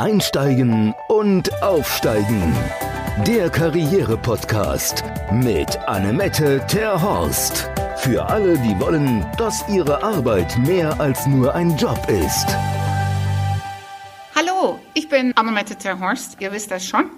Einsteigen und Aufsteigen. Der Karriere-Podcast mit Annemette Terhorst. Für alle, die wollen, dass ihre Arbeit mehr als nur ein Job ist. Hallo, ich bin Annemette Terhorst, ihr wisst das schon.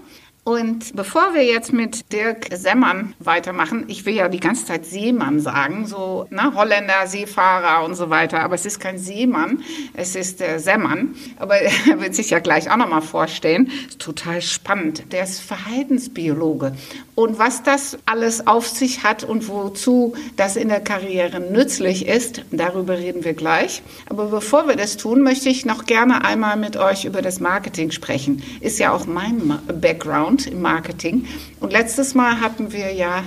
Und bevor wir jetzt mit Dirk Semmern weitermachen, ich will ja die ganze Zeit Seemann sagen, so ne, Holländer, Seefahrer und so weiter, aber es ist kein Seemann, es ist der Semmern. Aber er wird sich ja gleich auch nochmal vorstellen. Ist total spannend. Der ist Verhaltensbiologe. Und was das alles auf sich hat und wozu das in der Karriere nützlich ist, darüber reden wir gleich. Aber bevor wir das tun, möchte ich noch gerne einmal mit euch über das Marketing sprechen. Ist ja auch mein Background. Background im Marketing. Und letztes Mal hatten wir ja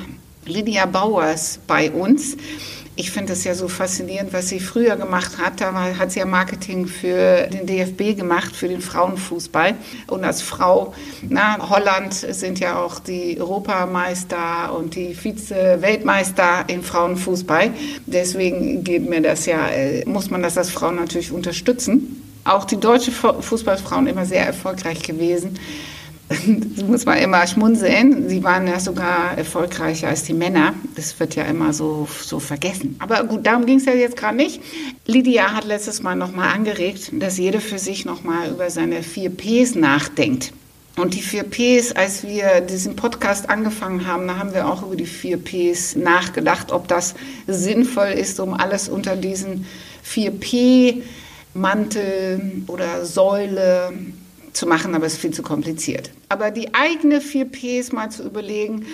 Lydia Bauers bei uns. Ich finde es ja so faszinierend, was sie früher gemacht hat. Da hat sie ja Marketing für den DFB gemacht, für den Frauenfußball. Und als Frau, na, Holland sind ja auch die Europameister und die Vize-Weltmeister im Frauenfußball. Deswegen geht mir das ja, äh, muss man das als Frau natürlich unterstützen. Auch die deutsche Fußballfrauen immer sehr erfolgreich gewesen das muss man immer schmunzeln. Sie waren ja sogar erfolgreicher als die Männer. Das wird ja immer so, so vergessen. Aber gut, darum ging es ja jetzt gerade nicht. Lydia hat letztes Mal nochmal angeregt, dass jeder für sich nochmal über seine vier Ps nachdenkt. Und die vier Ps, als wir diesen Podcast angefangen haben, da haben wir auch über die vier Ps nachgedacht, ob das sinnvoll ist, um alles unter diesen vier P Mantel oder Säule zu machen, aber es ist viel zu kompliziert. Aber die eigene 4 Ps mal zu überlegen,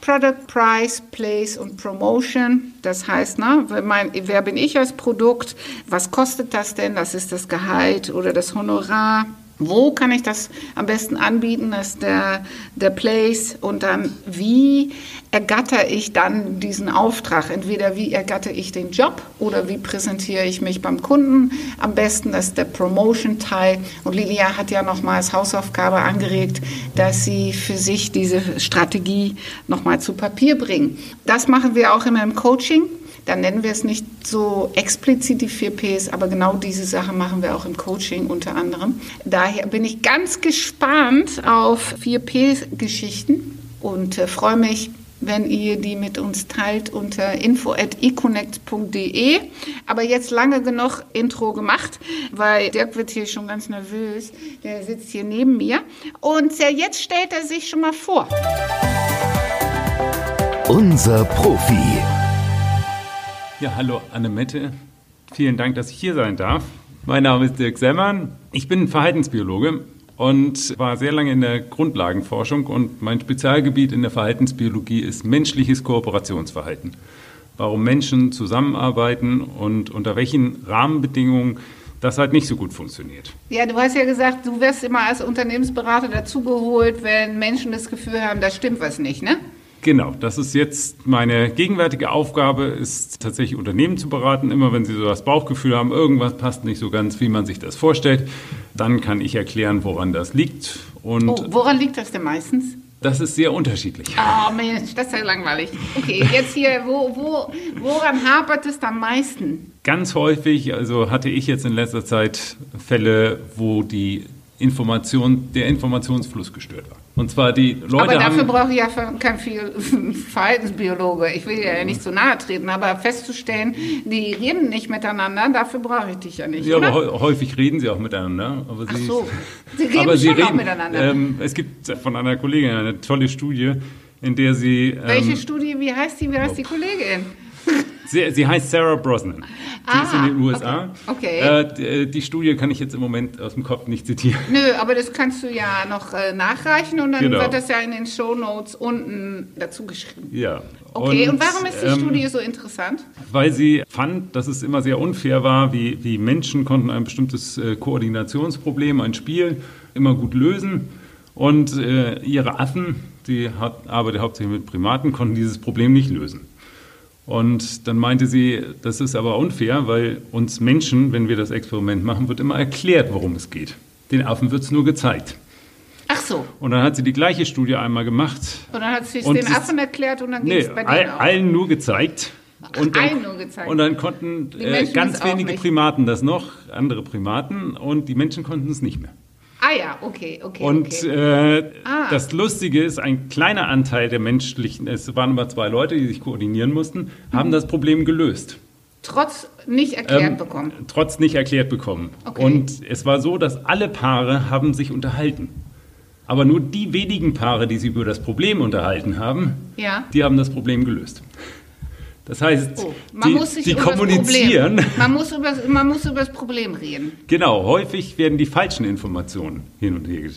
Product, Price, Place und Promotion. Das heißt, ne, mein, wer bin ich als Produkt? Was kostet das denn? Das ist das Gehalt oder das Honorar. Wo kann ich das am besten anbieten? Das ist der, der Place. Und dann, wie ergatter ich dann diesen Auftrag? Entweder wie ergatter ich den Job oder wie präsentiere ich mich beim Kunden am besten? Das ist der Promotion-Teil. Und Lilia hat ja nochmal als Hausaufgabe angeregt, dass sie für sich diese Strategie nochmal zu Papier bringen. Das machen wir auch immer im Coaching dann nennen wir es nicht so explizit die 4 Ps, aber genau diese Sache machen wir auch im Coaching unter anderem. Daher bin ich ganz gespannt auf 4 P-Geschichten und äh, freue mich, wenn ihr die mit uns teilt unter info.econnect.de. Aber jetzt lange genug Intro gemacht, weil Dirk wird hier schon ganz nervös. Der sitzt hier neben mir. Und jetzt stellt er sich schon mal vor. Unser Profi. Ja, hallo Annemette. Vielen Dank, dass ich hier sein darf. Mein Name ist Dirk Semmern. Ich bin Verhaltensbiologe und war sehr lange in der Grundlagenforschung und mein Spezialgebiet in der Verhaltensbiologie ist menschliches Kooperationsverhalten. Warum Menschen zusammenarbeiten und unter welchen Rahmenbedingungen das halt nicht so gut funktioniert. Ja, du hast ja gesagt, du wirst immer als Unternehmensberater dazugeholt, wenn Menschen das Gefühl haben, da stimmt was nicht, ne? Genau, das ist jetzt meine gegenwärtige Aufgabe, ist tatsächlich Unternehmen zu beraten. Immer wenn sie so das Bauchgefühl haben, irgendwas passt nicht so ganz, wie man sich das vorstellt, dann kann ich erklären, woran das liegt. Und oh, woran liegt das denn meistens? Das ist sehr unterschiedlich. Oh Mensch, das ist ja langweilig. Okay, jetzt hier, wo, wo, woran hapert es am meisten? Ganz häufig, also hatte ich jetzt in letzter Zeit Fälle, wo die Information, der Informationsfluss gestört war. Und zwar die Leute. Aber dafür brauche ich ja kein viel Verhaltensbiologe. Ich will ja nicht zu nahe treten, aber festzustellen, die reden nicht miteinander, dafür brauche ich dich ja nicht. Ja, oder? aber häufig reden sie auch miteinander. Aber sie, Ach so, sie reden aber sie schon reden, auch miteinander. Ähm, es gibt von einer Kollegin eine tolle Studie, in der sie. Ähm, Welche Studie? Wie heißt die? Wie heißt die Kollegin? Sie, sie heißt Sarah Brosnan. Sie ah, ist in den USA. Okay. okay. Äh, die Studie kann ich jetzt im Moment aus dem Kopf nicht zitieren. Nö, aber das kannst du ja noch äh, nachreichen und dann genau. wird das ja in den Show Notes unten dazu geschrieben. Ja. Okay, und, und warum ist die ähm, Studie so interessant? Weil sie fand, dass es immer sehr unfair war, wie, wie Menschen konnten ein bestimmtes äh, Koordinationsproblem, ein Spiel immer gut lösen und äh, ihre Affen, die hat, arbeitet hauptsächlich mit Primaten, konnten dieses Problem nicht lösen. Und dann meinte sie, das ist aber unfair, weil uns Menschen, wenn wir das Experiment machen, wird immer erklärt, worum es geht. Den Affen wird es nur gezeigt. Ach so. Und dann hat sie die gleiche Studie einmal gemacht. Und dann hat sie es den Affen erklärt und dann ging es nee, bei denen all, allen nur gezeigt. Und dann, allen nur gezeigt. Und dann konnten äh, ganz wenige Primaten das noch, andere Primaten, und die Menschen konnten es nicht mehr. Ah ja, okay, okay. Und okay. Äh, ah. das Lustige ist, ein kleiner Anteil der menschlichen, es waren immer zwei Leute, die sich koordinieren mussten, haben mhm. das Problem gelöst. Trotz nicht erklärt ähm, bekommen. Trotz nicht erklärt bekommen. Okay. Und es war so, dass alle Paare haben sich unterhalten. Aber nur die wenigen Paare, die sich über das Problem unterhalten haben, ja. die haben das Problem gelöst. Das heißt, oh, die, die kommunizieren. Man muss, über, man muss über das Problem reden. Genau, häufig werden die falschen Informationen hin und her.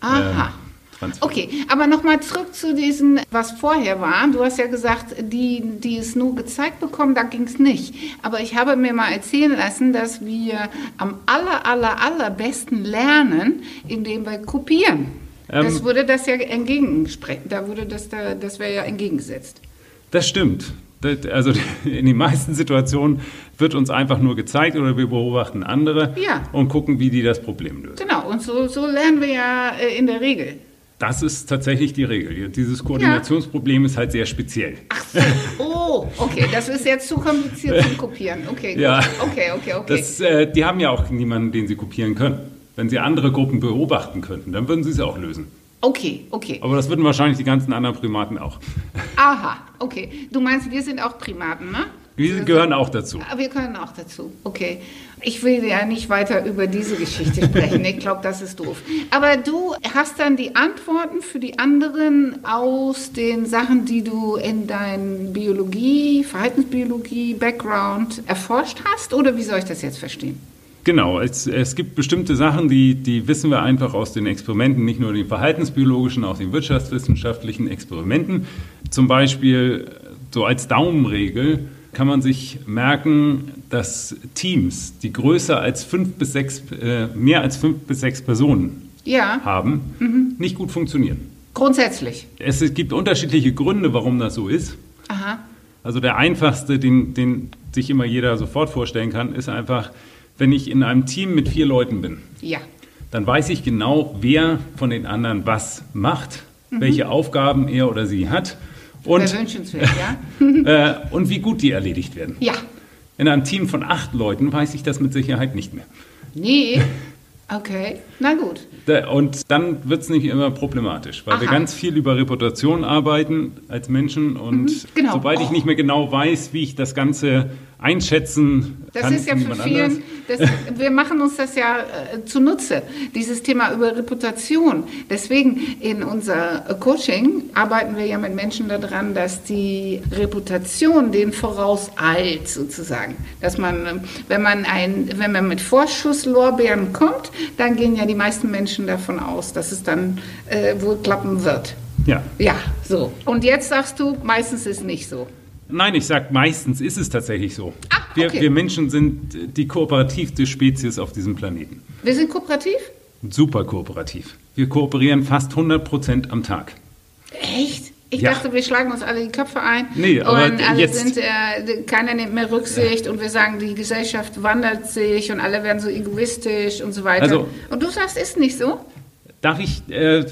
Aha. Äh, Okay, aber nochmal zurück zu diesen, was vorher war. Du hast ja gesagt, die, die es nur gezeigt bekommen, da ging es nicht. Aber ich habe mir mal erzählen lassen, dass wir am aller, aller, allerbesten lernen, indem wir kopieren. Ähm, das würde das ja entgegensprechen. Da würde das, da, das wäre ja entgegengesetzt. Das stimmt. Also in den meisten Situationen wird uns einfach nur gezeigt oder wir beobachten andere ja. und gucken, wie die das Problem lösen. Genau, und so, so lernen wir ja äh, in der Regel. Das ist tatsächlich die Regel. Dieses Koordinationsproblem ja. ist halt sehr speziell. Ach so. Oh, okay. Das ist jetzt zu kompliziert zum Kopieren. Okay, gut. Ja. Okay, okay, okay. Das, äh, die haben ja auch niemanden, den sie kopieren können. Wenn sie andere Gruppen beobachten könnten, dann würden sie es auch lösen. Okay, okay. Aber das würden wahrscheinlich die ganzen anderen Primaten auch. Aha, okay. Du meinst, wir sind auch Primaten, ne? Wir gehören auch dazu. Ah, wir gehören auch dazu, okay. Ich will ja nicht weiter über diese Geschichte sprechen. Ich glaube, das ist doof. Aber du hast dann die Antworten für die anderen aus den Sachen, die du in deinem Biologie, Verhaltensbiologie, Background erforscht hast? Oder wie soll ich das jetzt verstehen? Genau, es, es gibt bestimmte Sachen, die, die wissen wir einfach aus den Experimenten, nicht nur den verhaltensbiologischen, auch den wirtschaftswissenschaftlichen Experimenten. Zum Beispiel so als Daumenregel kann man sich merken, dass Teams, die größer als fünf bis sechs, äh, mehr als fünf bis sechs Personen ja. haben, mhm. nicht gut funktionieren. Grundsätzlich. Es gibt unterschiedliche Gründe, warum das so ist. Aha. Also der einfachste, den, den sich immer jeder sofort vorstellen kann, ist einfach, wenn ich in einem Team mit vier Leuten bin, ja. dann weiß ich genau, wer von den anderen was macht, mhm. welche Aufgaben er oder sie hat und, ja. äh, und wie gut die erledigt werden. Ja. In einem Team von acht Leuten weiß ich das mit Sicherheit nicht mehr. Nee, Okay, na gut. Und dann wird es nicht immer problematisch, weil Aha. wir ganz viel über Reputation arbeiten als Menschen und mhm, genau. sobald ich oh. nicht mehr genau weiß, wie ich das Ganze einschätzen das kann. Das ist ja für vielen, das, wir machen uns das ja äh, zunutze, dieses Thema über Reputation. Deswegen in unser Coaching arbeiten wir ja mit Menschen daran, dass die Reputation den vorauseilt sozusagen. Dass man, wenn man, ein, wenn man mit Vorschusslorbeeren kommt, dann gehen ja die meisten Menschen davon aus, dass es dann äh, wohl klappen wird. Ja. Ja, so. Und jetzt sagst du, meistens ist es nicht so. Nein, ich sage, meistens ist es tatsächlich so. Ah, okay. wir, wir Menschen sind die kooperativste Spezies auf diesem Planeten. Wir sind kooperativ? Super kooperativ. Wir kooperieren fast 100 Prozent am Tag. Echt? Ich ja. dachte, wir schlagen uns alle die Köpfe ein nee, aber und alle jetzt, sind, äh, keiner nimmt mehr Rücksicht ja. und wir sagen, die Gesellschaft wandert sich und alle werden so egoistisch und so weiter. Also, und du sagst, ist nicht so? Darf ich äh,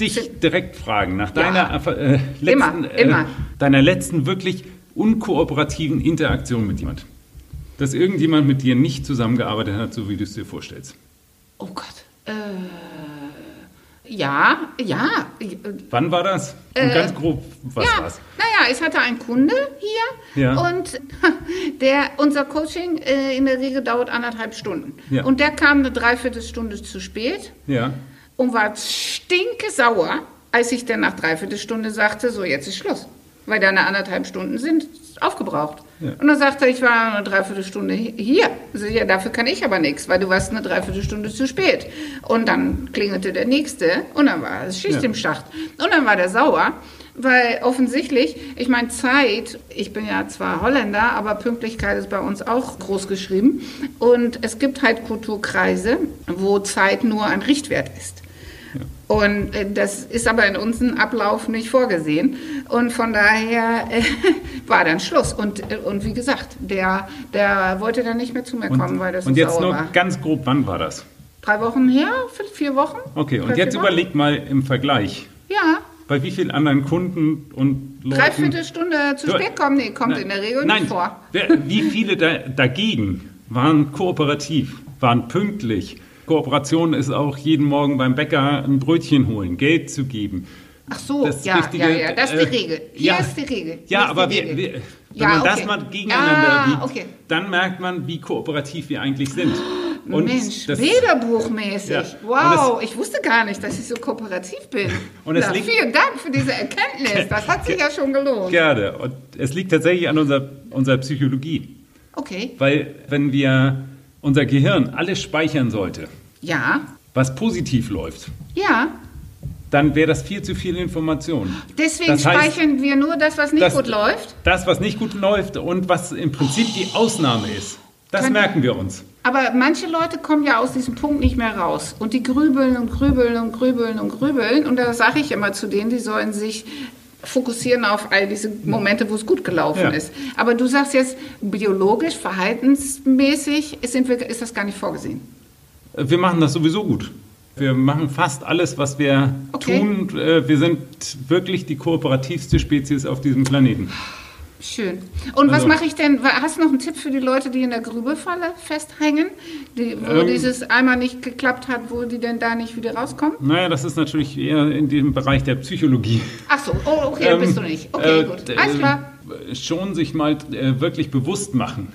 dich direkt fragen nach deiner ja. äh, letzten, immer, immer. Äh, deiner letzten wirklich unkooperativen Interaktion mit jemand? Dass irgendjemand mit dir nicht zusammengearbeitet hat, so wie du es dir vorstellst. Oh Gott. Äh, ja, ja. Wann war das? Und äh, ganz grob, was ja, war's? Naja, es hatte ein Kunde hier ja. und der, unser Coaching äh, in der Regel dauert anderthalb Stunden. Ja. Und der kam eine Dreiviertelstunde zu spät ja. und war stinke sauer, als ich dann nach Dreiviertelstunde sagte, so jetzt ist Schluss weil deine anderthalb Stunden sind aufgebraucht. Ja. Und dann sagte er, ich war eine Dreiviertelstunde hier. Also, ja, dafür kann ich aber nichts, weil du warst eine Dreiviertelstunde zu spät. Und dann klingelte der Nächste und dann war es Schicht ja. im Schacht. Und dann war der sauer, weil offensichtlich, ich meine, Zeit, ich bin ja zwar Holländer, aber Pünktlichkeit ist bei uns auch groß geschrieben. Und es gibt halt Kulturkreise, wo Zeit nur ein Richtwert ist. Und äh, das ist aber in unserem Ablauf nicht vorgesehen. Und von daher äh, war dann Schluss. Und, äh, und wie gesagt, der, der wollte dann nicht mehr zu mir kommen, und, weil das Und jetzt nur war. ganz grob, wann war das? Drei Wochen her, vier Wochen. Okay, und jetzt überleg mal im Vergleich. Ja. Bei wie vielen anderen Kunden und Leuten... Dreiviertel Stunde zu spät kommen, nee, kommt nein, in der Regel nein, nicht vor. Wie viele da, dagegen waren kooperativ, waren pünktlich, Kooperation ist auch jeden Morgen beim Bäcker ein Brötchen holen, Geld zu geben. Ach so, Das ja, Richtige, ja, ja, das ist die äh, Regel. Hier ja. ist die Regel. Hier Ja, aber die wir, Regel. wir, wenn man das okay. mal gegeneinander Ah, wiegt, okay. dann merkt man, wie kooperativ wir eigentlich sind. Und Mensch, das- Bilderbuchmäßig. Ja. Wow, ich wusste gar nicht, dass ich so kooperativ bin. Und es Na, liegt- vielen Dank für diese Erkenntnis. Das hat sich ja schon gelohnt. Gerne. Und es liegt tatsächlich an unserer, unserer Psychologie. Okay. Weil wenn wir unser Gehirn alles speichern sollte, Ja, was positiv läuft, ja. dann wäre das viel zu viel Information. Deswegen Das heißt, speichern wir nur das, was nicht das- gut läuft. Das, was nicht gut läuft und was im Prinzip die Ausnahme ist, das Kann- merken wir uns. Aber manche Leute kommen ja aus diesem Punkt nicht mehr raus. Und die grübeln und grübeln und grübeln und grübeln. Und da sage ich immer zu denen, die sollen sich fokussieren auf all diese Momente, wo es gut gelaufen Ja. ist. Aber du sagst jetzt, biologisch, verhaltensmäßig sind wir, ist das gar nicht vorgesehen. Wir machen das sowieso gut. Wir machen fast alles, was wir Okay. tun. Äh, Wir sind wirklich die kooperativste Spezies auf diesem Planeten. Schön. Und was Also- mache ich denn? Hast du noch einen Tipp für die Leute, die in der Grübelfalle festhängen? Die, wo Ähm. dieses einmal nicht geklappt hat, wo die denn da nicht wieder rauskommen? Naja, das ist natürlich eher in dem Bereich der Psychologie. Ach so, oh, okay, da bist du nicht. Okay, äh, gut. Alles klar. äh, Schon sich mal äh, wirklich bewusst machen,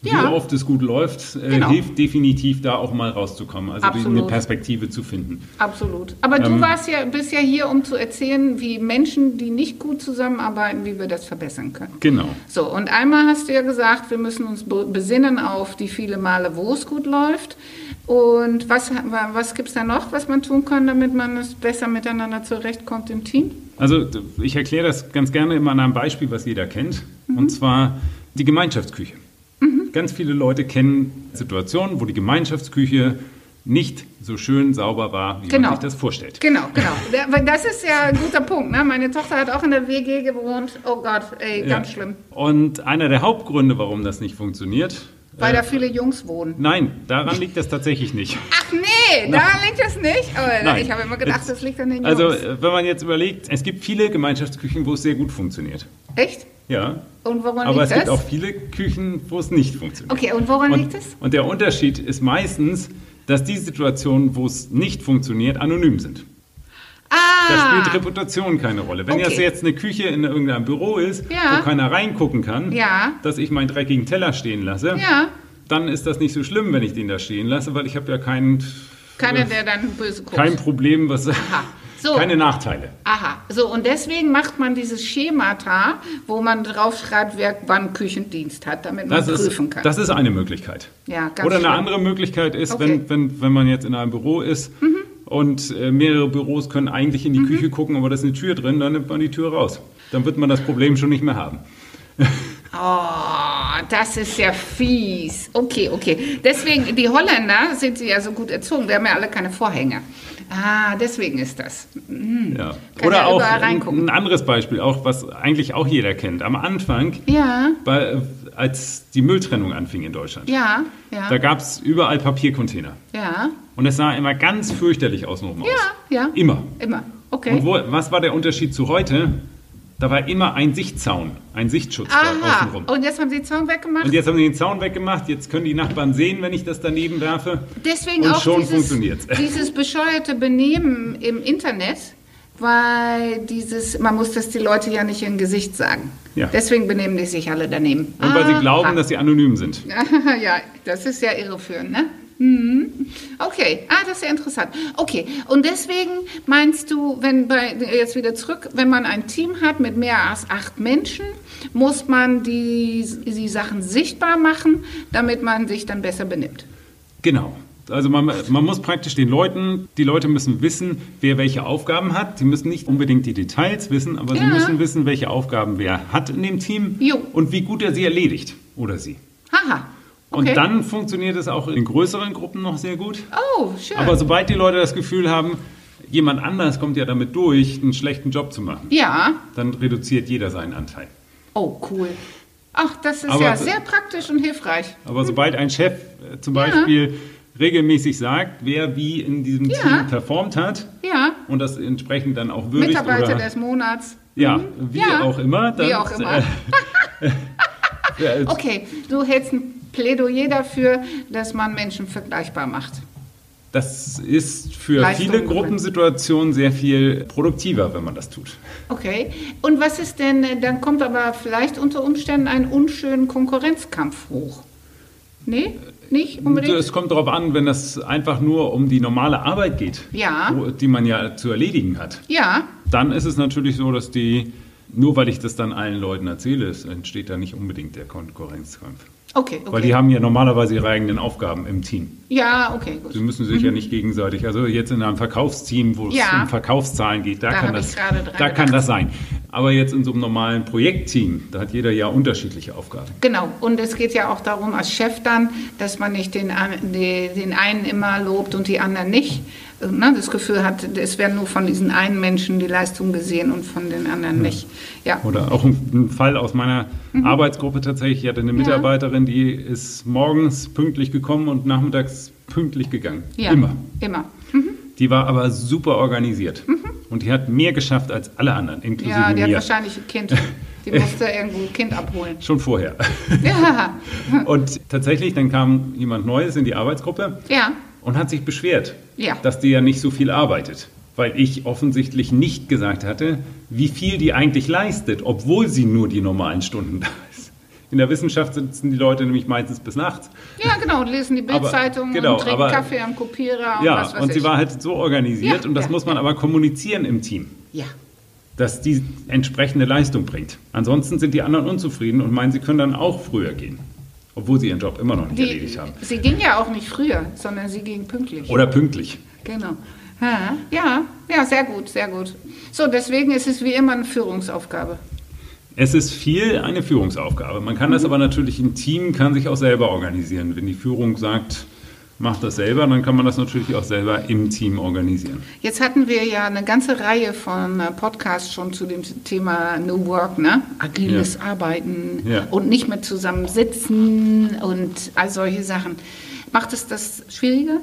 wie Ja. oft es gut läuft, äh, Genau. hilft definitiv da auch mal rauszukommen, also Absolut. eine Perspektive zu finden. Absolut. Aber du Ähm. warst ja, bist ja hier, um zu erzählen, wie Menschen, die nicht gut zusammenarbeiten, wie wir das verbessern können. Genau. So, und einmal hast du ja gesagt, wir müssen uns be- besinnen auf die viele Male, wo es gut läuft. Und was, wa- was gibt es da noch, was man tun kann, damit man es besser miteinander zurechtkommt im Team? Also ich erkläre das ganz gerne immer an einem Beispiel, was jeder kennt, Mhm. und zwar die Gemeinschaftsküche. Ganz viele Leute kennen Situationen, wo die Gemeinschaftsküche nicht so schön sauber war, wie Genau. man sich das vorstellt. Genau, genau. Das ist ja ein guter Punkt. Ne? Meine Tochter hat auch in der WG gewohnt. Oh Gott, ey, ganz Ja. schlimm. Und einer der Hauptgründe, warum das nicht funktioniert, Weil äh, da viele Jungs wohnen. nein, daran liegt das tatsächlich nicht. Ach nee, da liegt das nicht. Aber Nein. ich habe immer gedacht, das liegt an den Jungs. Also, äh, wenn man jetzt überlegt, es gibt viele Gemeinschaftsküchen, wo es sehr gut funktioniert. Echt? Ja. Und woran Aber es liegt gibt das? auch viele Küchen, wo es nicht funktioniert. Okay, und woran und, liegt es? Und der Unterschied ist meistens, dass die Situationen, wo es nicht funktioniert, anonym sind. Da Ah, spielt Reputation keine Rolle. Wenn Okay. das jetzt eine Küche in irgendeinem Büro ist, Ja. wo keiner reingucken kann, Ja. dass ich meinen dreckigen Teller stehen lasse, ja. dann ist das nicht so schlimm, wenn ich den da stehen lasse, weil ich habe ja keinen, Keiner, der dann böse guckt. kein Problem, was, So. keine Nachteile. Aha, so und deswegen macht man dieses Schemata, wo man draufschreibt, wer wann Küchendienst hat, damit man Das ist, prüfen kann. das ist eine Möglichkeit. ja, ganz Oder eine schlimm. andere Möglichkeit ist, Okay. Mhm. wenn, wenn, wenn man jetzt in einem Büro ist und äh, mehrere Büros können eigentlich in die Küche gucken, aber da ist eine Tür drin, dann nimmt man die Tür raus. Dann wird man das Problem schon nicht mehr haben. Oh, das ist ja fies. Okay, okay. Deswegen, die Holländer sind sie ja so gut erzogen. Wir haben ja alle keine Vorhänge. Ah, deswegen ist das. Ja. Kann Oder ja auch ein, anderes Beispiel, auch was eigentlich auch jeder kennt. Am Anfang, Ja, bei, als die Mülltrennung anfing in Deutschland, ja, ja, da gab es überall Papiercontainer. ja, Und es sah immer ganz fürchterlich außenrum aus. ja, ja. Immer. Immer. Okay. Und wo, was war der Unterschied zu heute? Da war immer ein Sichtzaun, ein Sichtschutz da Aha. außenrum. Und jetzt haben sie den Zaun weggemacht? Und jetzt haben sie den Zaun weggemacht, jetzt können die Nachbarn sehen, wenn ich das daneben werfe. Deswegen Und auch schon dieses, dieses bescheuerte Benehmen im Internet, weil dieses, man muss das die Leute ja nicht im Gesicht sagen. Ja. Deswegen benehmen die sich alle daneben. Und weil sie Aha. glauben, dass sie anonym sind. ja, das ist ja irreführend, ne? Mhm. Okay, ah, das ist ja interessant. Okay, und deswegen meinst du, wenn bei jetzt wieder zurück, wenn man ein Team hat mit mehr als acht Menschen, muss man die, die Sachen sichtbar machen, damit man sich dann besser benimmt. Genau. Also man, man muss praktisch den Leuten, die Leute müssen wissen, wer welche Aufgaben hat. Sie müssen nicht unbedingt die Details wissen, aber sie Ja. müssen wissen, welche Aufgaben wer hat in dem Team Jo. und wie gut er sie erledigt oder sie. Haha. Okay. Und dann funktioniert es auch in größeren Gruppen noch sehr gut. Oh, schön. Aber sobald die Leute das Gefühl haben, jemand anders kommt ja damit durch, einen schlechten Job zu machen, ja. dann reduziert jeder seinen Anteil. Oh, cool. Ach, das ist Aber- ja sehr praktisch und hilfreich. Aber sobald ein Chef äh, zum Ja. Beispiel regelmäßig sagt, wer wie in diesem Ja. Team performt hat Ja. und das entsprechend dann auch würdigt Mitarbeiter oder des Monats. ja, Mhm. wie auch immer, dann Wie auch immer. Okay, du hältst ein Plädoyer dafür, dass man Menschen vergleichbar macht. Das ist für Leistung viele. Gruppensituationen sehr viel produktiver, wenn man das tut. Okay. Und was ist denn, äh, dann kommt aber vielleicht unter Umständen ein unschönen Konkurrenzkampf hoch. Nee? Nicht unbedingt? Es kommt darauf an, wenn es einfach nur um die normale Arbeit geht, Ja. die man ja zu erledigen hat. ja. Dann ist es natürlich so, dass die, nur weil ich das dann allen Leuten erzähle, es entsteht da nicht unbedingt der Konkurrenzkampf. Okay, okay. Weil die haben ja normalerweise ihre eigenen Aufgaben im Team. Ja, okay, gut. Sie müssen sich ja nicht gegenseitig, also jetzt in einem Verkaufsteam, wo es Mhm. Ja. um Verkaufszahlen geht, da, Da kann, das, da kann das sein. Aber jetzt in so einem normalen Projektteam, da hat jeder ja unterschiedliche Aufgaben. Genau, und es geht ja auch darum, als Chef dann, dass man nicht den, den einen immer lobt und die anderen nicht. Äh, Ne, das Gefühl hat, es werden nur von diesen einen Menschen die Leistung gesehen und von den anderen nicht. Ja, Oder auch ein, ein Fall aus meiner Mhm. Arbeitsgruppe tatsächlich. Ich hatte eine Mitarbeiterin, die ist morgens pünktlich gekommen und nachmittags pünktlich gegangen. ja. Immer. Immer. Die war aber super organisiert. Und die hat mehr geschafft als alle anderen, inklusive Mhm. Ja, die hat mir. wahrscheinlich ein Kind. Die musste irgendwo ein Kind abholen. Schon vorher. Ja, Und tatsächlich, dann kam jemand Neues in die Arbeitsgruppe ja, und hat sich beschwert, Ja. dass die ja nicht so viel arbeitet. Weil ich offensichtlich nicht gesagt hatte, wie viel die eigentlich leistet, obwohl sie nur die normalen Stunden da ist. In der Wissenschaft sitzen die Leute nämlich meistens bis nachts. ja, genau. Und lesen die Bildzeitung genau, und trinken aber- Kaffee am Kopierer und Ja, was weiß und sie ich. war halt so organisiert Ja, und das ja, muss man ja. aber kommunizieren im Team, ja, dass die entsprechende Leistung bringt. Ansonsten sind die anderen unzufrieden und meinen, sie können dann auch früher gehen, obwohl sie ihren Job immer noch nicht die, erledigt haben. sie ging ja auch nicht früher, sondern sie ging pünktlich. Oder pünktlich. Genau. Ja, ja, sehr gut, sehr gut. So, deswegen ist es wie immer eine Führungsaufgabe. Es ist viel eine Führungsaufgabe. Man kann das aber natürlich im Team, kann sich auch selber organisieren. Wenn die Führung sagt, mach das selber, dann kann man das natürlich auch selber im Team organisieren. Jetzt hatten wir ja eine ganze Reihe von äh, Podcasts schon zu dem Thema New Work, ne? Agiles Ja. Arbeiten Ja. und nicht mehr zusammen sitzen und all solche Sachen. Macht es das schwieriger?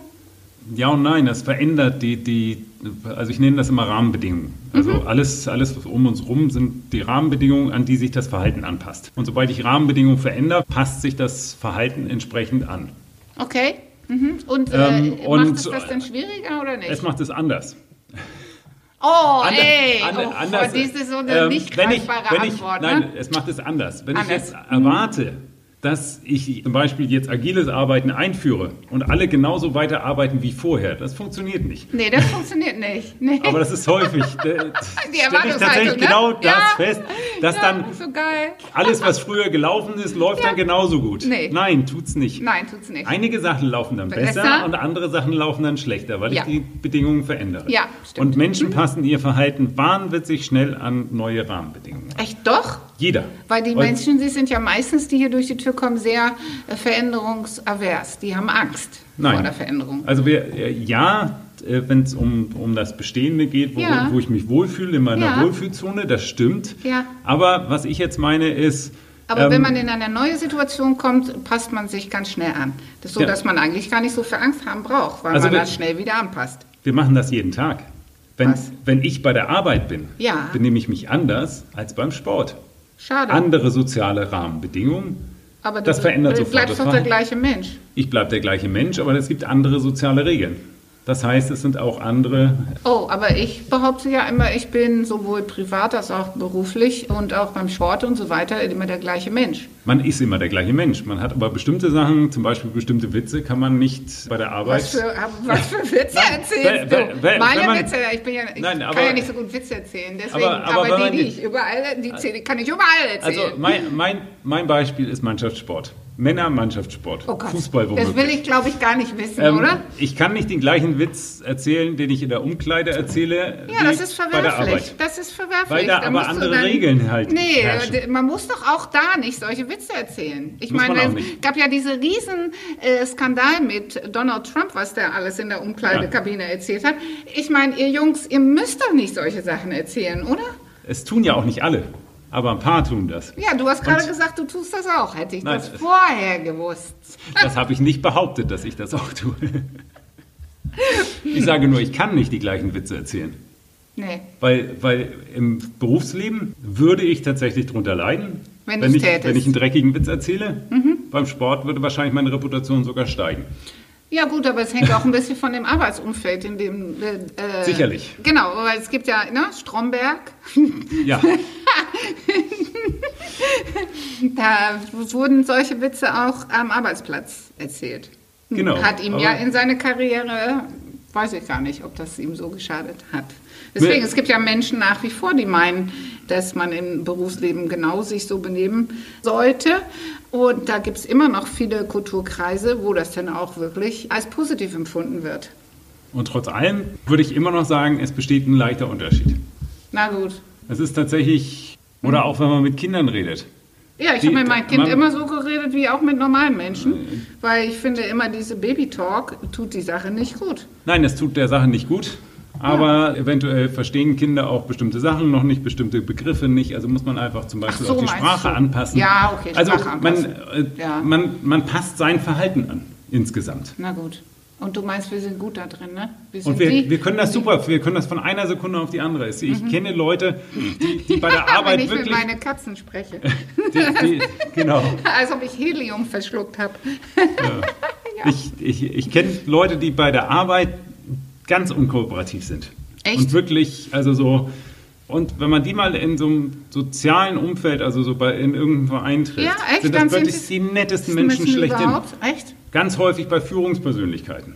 Ja und nein, das verändert die, die also ich nenne das immer Rahmenbedingungen. Also Mhm. alles, alles was um uns rum sind die Rahmenbedingungen, an die sich das Verhalten anpasst. Und sobald ich Rahmenbedingungen verändere, passt sich das Verhalten entsprechend an. Okay. Mhm. Und, äh, Ähm, macht und- es das denn schwieriger oder nicht? Es macht es anders. oh, Ander- ey, ander- oh, anders, dies ist so eine ähm, nicht wenn ich, greifbare wenn ich, Antwort. Nein, ne? es macht es anders. Wenn Anders. ich jetzt erwarte, dass ich zum Beispiel jetzt agiles Arbeiten einführe und alle genauso weiterarbeiten wie vorher, das funktioniert nicht. Nee, das funktioniert nicht. Nee. Aber das ist häufig. Da stelle ich tatsächlich ne? genau das Ja. fest, dass ja, dann so geil. alles, was früher gelaufen ist, läuft dann genauso gut. Nee. Nein, tut's nicht. Nein, tut's nicht. Einige Sachen laufen dann besser, Besser. und andere Sachen laufen dann schlechter, weil Ja. ich die Bedingungen verändere. Ja, stimmt. Mhm. Und Menschen passen ihr Verhalten wahnwitzig schnell an neue Rahmenbedingungen. Echt doch? Jeder. Weil die Und- Menschen, sie sind ja meistens, die hier durch die Tür kommen, sehr äh, veränderungsavers. Die haben Angst Nein. vor der Veränderung. Also wir, äh, ja, wenn es um, um das Bestehende geht, wo, Ja. wo ich mich wohlfühle, in meiner Ja. Wohlfühlzone, das stimmt. Ja. Aber was ich jetzt meine ist, Aber ähm, wenn man in eine neue Situation kommt, passt man sich ganz schnell an. Das ist so, Ja. dass man eigentlich gar nicht so viel Angst haben braucht, weil Also man wir- das schnell wieder anpasst. wir machen das jeden Tag. Wenn, Was? wenn ich bei der Arbeit bin, Ja. benehme ich mich anders als beim Sport. Schade. Andere soziale Rahmenbedingungen. aber das du, verändert du sofort bleibst das doch der gleiche Mensch. Ich bleibe der gleiche Mensch, aber es gibt andere soziale Regeln. Das heißt, es sind auch andere. Oh, aber ich behaupte ja immer, ich bin sowohl privat als auch beruflich und auch beim Sport und so weiter immer der gleiche Mensch. Man ist immer der gleiche Mensch. Man hat aber bestimmte Sachen, zum Beispiel bestimmte Witze, kann man nicht bei der Arbeit. Was für, was für Witze erzählst du? Meine man- Witze, ich, bin ja, ich Nein, kann aber- ja nicht so gut Witze erzählen, deswegen, Aber- aber, aber die, die die- ich überall, die kann ich überall erzählen. Also mein, mein, mein Beispiel ist Mannschaftssport. Männer-Mannschaftssport. oh Gott, Fußball das will ich, glaube ich, gar nicht wissen, Ähm, oder? Ich kann nicht den gleichen Witz erzählen, den ich in der Umkleide erzähle, Ja, das ist bei der verwerflich. Arbeit. Das ist verwerflich. Weil da aber musst du andere Regeln halt Nee, herrschen. d- man muss doch auch da nicht solche Witze erzählen. Ich Muss meine, es gab ja diese riesen äh, Skandal mit Donald Trump, was der alles in der Umkleidekabine erzählt hat. Ich meine, ihr Jungs, ihr müsst doch nicht solche Sachen erzählen, oder? Es tun ja auch nicht alle, aber ein paar tun das. Ja, du hast gerade gesagt, du tust das auch. Hätte ich Nein, das vorher gewusst. Das habe ich nicht behauptet, dass ich das auch tue. Ich sage nur, ich kann nicht die gleichen Witze erzählen. Nee. Weil, weil im Berufsleben würde ich tatsächlich drunter leiden, Wenn wenn, ich, wenn ich einen dreckigen Witz erzähle. Beim Sport würde wahrscheinlich meine Reputation sogar steigen. Ja gut, aber es hängt auch ein bisschen von dem Arbeitsumfeld, in dem... Äh, Sicherlich. Genau, weil es gibt ja ne, Stromberg, Ja, da wurden solche Witze auch am Arbeitsplatz erzählt. Genau, Hat ihm ja in seiner Karriere, weiß ich gar nicht, ob das ihm so geschadet hat. Deswegen, Nee. es gibt ja Menschen nach wie vor, die meinen, dass man im Berufsleben genau sich so benehmen sollte. Und da gibt es immer noch viele Kulturkreise, wo das dann auch wirklich als positiv empfunden wird. und trotz allem würde ich immer noch sagen, es besteht ein leichter Unterschied. Na gut. Es ist tatsächlich, oder auch wenn man mit Kindern redet. Ja, ich habe mit meinem Kind immer so geredet wie auch mit normalen Menschen, weil ich finde immer diese Baby-Talk tut die Sache nicht gut. Nein, es tut der Sache nicht gut. Aber eventuell verstehen Kinder auch bestimmte Sachen noch nicht, bestimmte Begriffe nicht. Also muss man einfach zum Beispiel so, auch die Sprache du? anpassen. Ja, okay, Also Sprache man, anpassen. äh, Ja. man, man passt sein Verhalten an insgesamt. Na gut. Und du meinst, wir sind gut da drin, ne? Wir sind Und wir, die- wir können das super, wir können das von einer Sekunde auf die andere. Ich kenne Leute, die, die bei der Arbeit Wenn ich wirklich... mit meinen Katzen spreche. Die, genau. Als ob ich Helium verschluckt habe. Ich, ich, ich kenne Leute, die bei der Arbeit ganz unkooperativ sind. Echt? Und wirklich, also so. Und wenn man die mal in so einem sozialen Umfeld, also so bei, in irgendeinem Verein trifft, Ja, sind Dann das wirklich die nettesten Menschen Menschen schlechthin. überhaupt? Echt? Ganz häufig bei Führungspersönlichkeiten.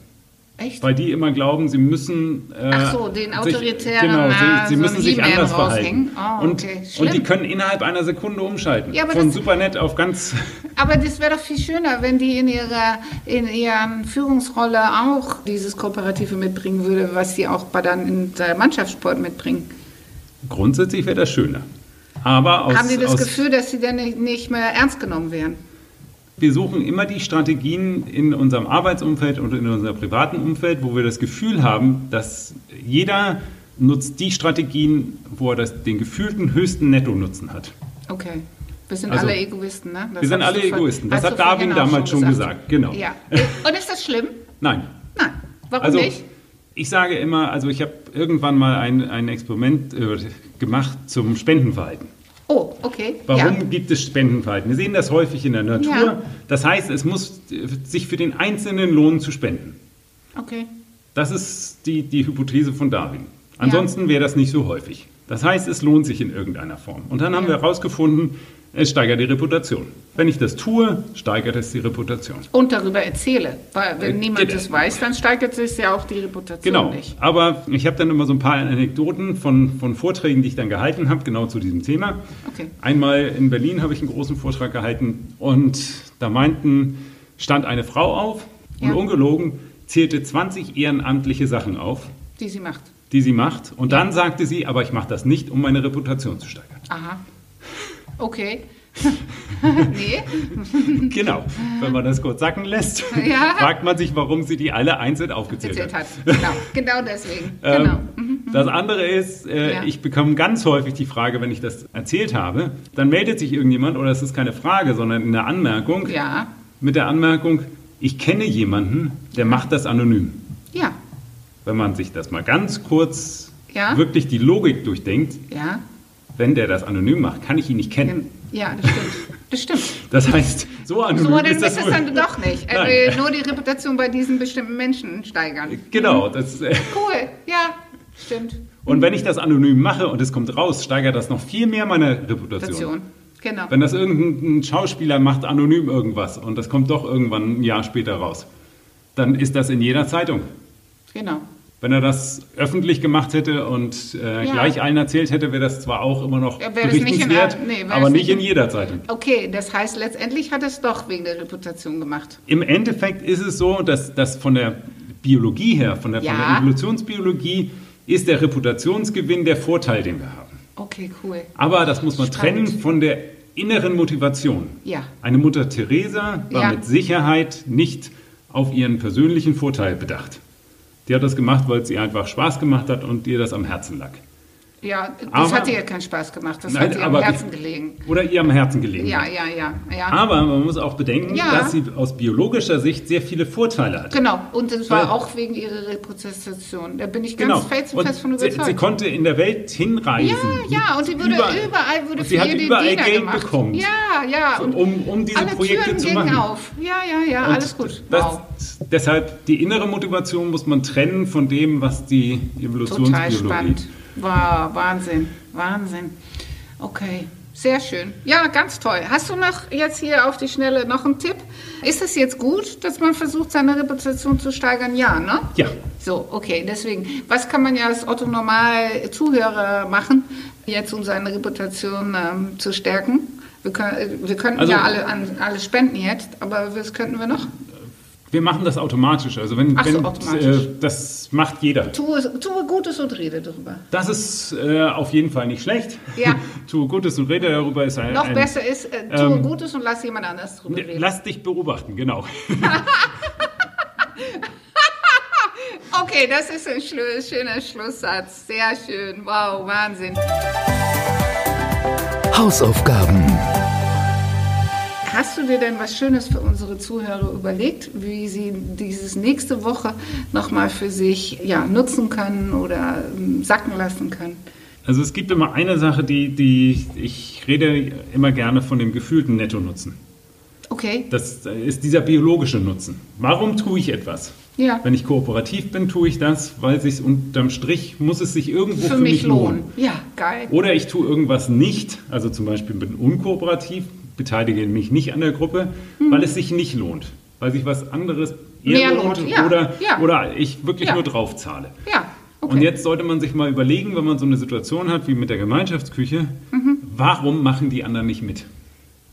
Echt? Weil die immer glauben, sie müssen. Äh, Ach so, den autoritären, Sich, genau, na, sie, sie so müssen sich anders verhalten. Oh, und, okay, und die können innerhalb einer Sekunde umschalten. Ja, aber Von das- super nett auf ganz. Aber das wäre doch viel schöner, wenn die in ihrer in ihren Führungsrolle auch dieses Kooperative mitbringen würde, was sie auch bei dann in der Mannschaftssport mitbringen. Grundsätzlich wäre das schöner. Aber aus, Haben die das aus, Gefühl, dass sie dann nicht- nicht mehr ernst genommen werden? Wir suchen immer die Strategien in unserem Arbeitsumfeld und in unserem privaten Umfeld, wo wir das Gefühl haben, dass jeder nutzt die Strategien, wo er das, den gefühlten höchsten Netto-Nutzen hat. Okay. Wir sind Also, alle Egoisten, ne? Das wir sind alle Egoisten. Das hat Darwin damals schon gesagt. Genau. Ja. Und ist das schlimm? Nein. Nein. Warum Also, nicht? ich sage immer, also ich habe irgendwann mal ein, ein Experiment äh, gemacht zum Spendenverhalten. Oh, okay. Warum Ja. gibt es Spendenverhalten? Wir sehen das häufig in der Natur. Ja. Das heißt, es muss äh, sich für den Einzelnen lohnen zu spenden. Okay. Das ist die, die Hypothese von Darwin. Ansonsten wäre das nicht so häufig. Das heißt, es lohnt sich in irgendeiner Form. Und dann haben wir herausgefunden, es steigert die Reputation. Wenn ich das tue, steigert es die Reputation. Und darüber erzähle. Weil wenn Äh, niemand genau. das weiß, dann steigert sich ja auch die Reputation Genau. nicht. Aber ich habe dann immer so ein paar Anekdoten von, von Vorträgen, die ich dann gehalten habe, genau zu diesem Thema. Okay. Einmal in Berlin habe ich einen großen Vortrag gehalten und da meinten, stand eine Frau auf und Ja. ungelogen zählte 20 ehrenamtliche Sachen auf, Die sie macht. Die sie macht. Und dann sagte sie, aber ich mache das nicht, um meine Reputation zu steigern. Aha. Okay. nee. Genau. Wenn man das kurz sacken lässt, Ja. fragt man sich, warum sie die alle einzeln aufgezählt hat. hat. Genau. Genau deswegen. Ähm, Genau. Mhm. Das andere ist, äh, Ja. ich bekomme ganz häufig die Frage, wenn ich das erzählt habe, dann meldet sich irgendjemand, oder es ist keine Frage, sondern eine Anmerkung, Ja. mit der Anmerkung, ich kenne jemanden, der macht das anonym. Ja. Wenn man sich das mal ganz kurz Ja. wirklich die Logik durchdenkt, Ja. wenn der das anonym macht, kann ich ihn nicht kennen. Ja, das stimmt. Das stimmt. Das heißt, so anonym So, dann ist ist das es wohl. dann doch nicht. Er Nein. will nur die Reputation bei diesen bestimmten Menschen steigern. Genau. Das, äh, Cool. Ja. Stimmt. und wenn ich das anonym mache und es kommt raus, steigert das noch viel mehr meine Reputation. Reputation. Genau. Wenn das irgendein Schauspieler macht anonym irgendwas und das kommt doch irgendwann ein Jahr später raus, dann ist das in jeder Zeitung. Genau. Wenn er das öffentlich gemacht hätte und äh, Ja. gleich allen erzählt hätte, wäre das zwar auch immer noch Ja, das nicht in berichtenswert, der- nee, aber das nicht nicht in jeder Zeitung. Okay, das heißt, letztendlich hat es doch wegen der Reputation gemacht. Im Endeffekt ist es so, dass, dass von der Biologie her, von der, von der Ja. Evolutionsbiologie, ist der Reputationsgewinn der Vorteil, den wir haben. Okay, cool. Aber das muss man Spannend. trennen von der inneren Motivation. Ja. Eine Mutter Teresa war Ja. mit Sicherheit nicht auf ihren persönlichen Vorteil bedacht. Die hat das gemacht, weil es ihr einfach Spaß gemacht hat und ihr das am Herzen lag. Ja, das Aber- hat dir ja keinen Spaß gemacht. Das Nein, hat dir am Herzen gelegen. Oder ihr am Herzen gelegen. Ja, ja, ja, ja. Aber man muss auch bedenken, Ja. dass sie aus biologischer Sicht sehr viele Vorteile hat. Genau, und es war auch wegen ihrer Reprozession. Da bin ich ganz Genau. felsenfest von Und sie, überzeugt. sie konnte in der Welt hinreisen. ja, ja, und sie würde überall, würde und für sie hat überall Geld gemacht. bekommen. Ja, ja. Und um, um diese alle Projekte Türen zu gingen machen. auf. Ja, ja, ja, Und alles gut. Das, wow. Deshalb die innere Motivation muss man trennen von dem, was die Total Evolutionsbiologie. spannend. Wow, Wahnsinn, Wahnsinn. Okay, sehr schön. Ja, ganz toll. Hast du noch jetzt hier auf die Schnelle noch einen Tipp? Ist es jetzt gut, dass man versucht, seine Reputation zu steigern? Ja, ne? Ja, So, okay, deswegen, was kann man ja als Otto Normal Zuhörer machen, jetzt um seine Reputation ähm, zu stärken? Wir, können, wir könnten Also- ja alle, an, alle spenden jetzt, aber was könnten wir noch? Wir machen das automatisch. Also wenn, Ach so, wenn automatisch. Äh, das macht jeder. Tue, tue Gutes und rede darüber. Das ist äh, auf jeden Fall nicht schlecht. Ja. Tue Gutes und rede darüber ist ein. Noch ein, besser ist, äh, tue ähm, Gutes und lass jemand anders drüber reden. Lass dich beobachten, genau. Okay, das ist ein schöner Schlusssatz. Sehr schön. Wow, Wahnsinn. Hausaufgaben. Hast du dir denn was Schönes für unsere Zuhörer überlegt, wie sie dieses nächste Woche nochmal für sich ja, nutzen können oder ähm, sacken lassen können? Also es gibt immer eine Sache, die, die ich rede immer gerne von dem gefühlten Nettonutzen. Okay, Das ist dieser biologische Nutzen. Warum tue ich etwas? ja. Wenn ich kooperativ bin, tue ich das, weil sich unterm Strich muss es sich irgendwo Für, mich lohnen. Ja, geil. Oder ich tue irgendwas nicht, also zum Beispiel bin unkooperativ, beteilige mich nicht an der Gruppe, weil es sich nicht lohnt, weil sich was anderes eher. Mehr lohnt, ja, oder, ja. oder ich wirklich Ja. nur drauf zahle. Okay. Und jetzt sollte man sich mal überlegen, wenn man so eine Situation hat wie mit der Gemeinschaftsküche, warum machen die anderen nicht mit?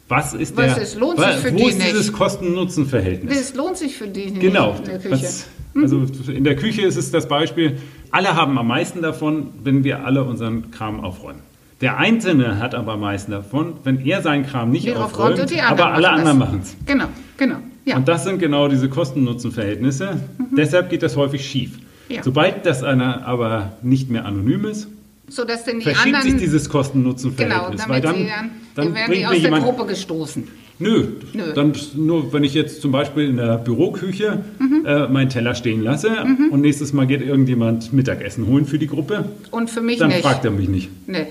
Was ist Was der, ist- lohnt sich wa- für wo die ist nicht? dieses Kosten-Nutzen-Verhältnis? das lohnt sich für die Genau. nicht in der Küche. Was, also in der Küche ist es das Beispiel, alle haben am meisten davon, wenn wir alle unseren Kram aufräumen. Der Einzelne hat aber am meisten davon, wenn er seinen Kram nicht Wir aufräumt, aufräumt aber alle anderen machen es. Genau, genau. Ja. Und das sind genau diese Kosten-Nutzen-Verhältnisse. Deshalb geht das häufig schief. Ja. Sobald das einer aber nicht mehr anonym ist, so dass denn die verschiebt anderen. sich dieses genau, Kosten-Nutzen-Verhältnis. damit weil dann, sie dann, dann werden die aus der Gruppe gestoßen. Nö, Nö. dann nur wenn ich jetzt zum Beispiel in der Büroküche Mhm. äh, meinen Teller stehen lasse und nächstes Mal geht irgendjemand Mittagessen holen für die Gruppe, Und für mich dann nicht. fragt er mich nicht. Nee.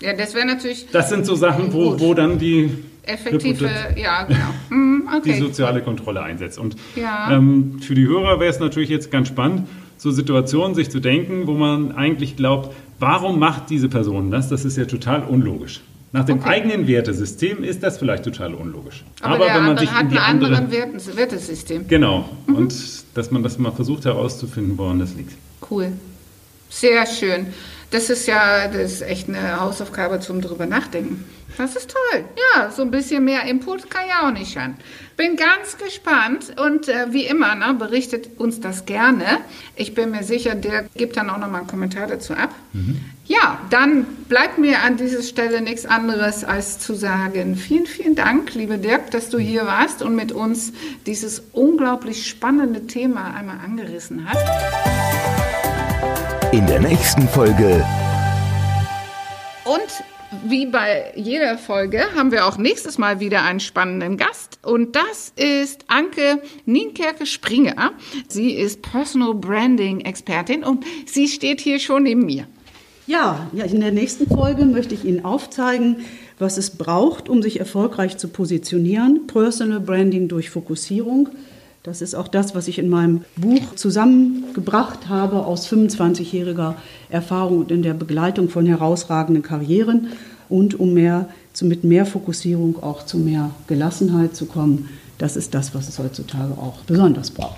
Ja, das wäre natürlich Das sind so Sachen, wo, Gut. wo dann die, effektive, ja, genau. Die okay. soziale Kontrolle einsetzt. Und Ja. ähm, für die Hörer wäre es natürlich jetzt ganz spannend, so Situationen sich zu denken, wo man eigentlich glaubt, warum macht diese Person das? Das ist ja total unlogisch. Nach dem Okay. eigenen Wertesystem ist das vielleicht total unlogisch. Aber, der wenn man sich hat in die ein andere anderes Wertesystem. Genau. Mhm. Und dass man das mal versucht herauszufinden, woran das liegt. Cool. Sehr schön. Das ist ja das ist echt eine Hausaufgabe zum drüber nachdenken. Das ist toll. Ja, so ein bisschen mehr Input kann ja auch nicht schaden. Bin ganz gespannt und äh, wie immer, ne, berichtet uns das gerne. Ich bin mir sicher, der gibt dann auch nochmal einen Kommentar dazu ab. Ja, dann bleibt mir an dieser Stelle nichts anderes als zu sagen, vielen, vielen Dank, liebe Dirk, dass du hier warst und mit uns dieses unglaublich spannende Thema einmal angerissen hast. In der nächsten Folge Und wie bei jeder Folge haben wir auch nächstes Mal wieder einen spannenden Gast. Und das ist Anke Nienkerke-Springer. Sie ist Personal Branding Expertin und sie steht hier schon neben mir. Ja, ja, in der nächsten Folge möchte ich Ihnen aufzeigen, was es braucht, um sich erfolgreich zu positionieren. Personal Branding durch Fokussierung. Das ist auch das, was ich in meinem Buch zusammengebracht habe aus 25-jähriger Erfahrung und in der Begleitung von herausragenden Karrieren und um mehr, zu, mit mehr Fokussierung auch zu mehr Gelassenheit zu kommen. Das ist das, was es heutzutage auch besonders braucht.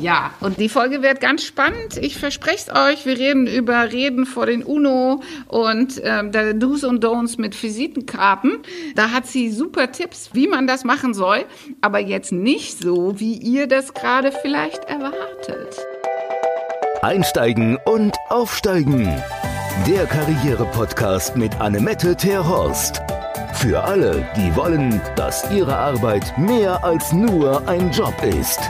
Ja, und die Folge wird ganz spannend. Ich verspreche es euch. Wir reden über Reden vor den UNO und ähm, der Do's und Don'ts mit Visitenkarten. Da hat sie super Tipps, wie man das machen soll, aber jetzt nicht so, wie ihr das gerade vielleicht erwartet. Einsteigen und Aufsteigen. Der Karriere-Podcast mit Annemette Terhorst. Für alle, die wollen, dass ihre Arbeit mehr als nur ein Job ist.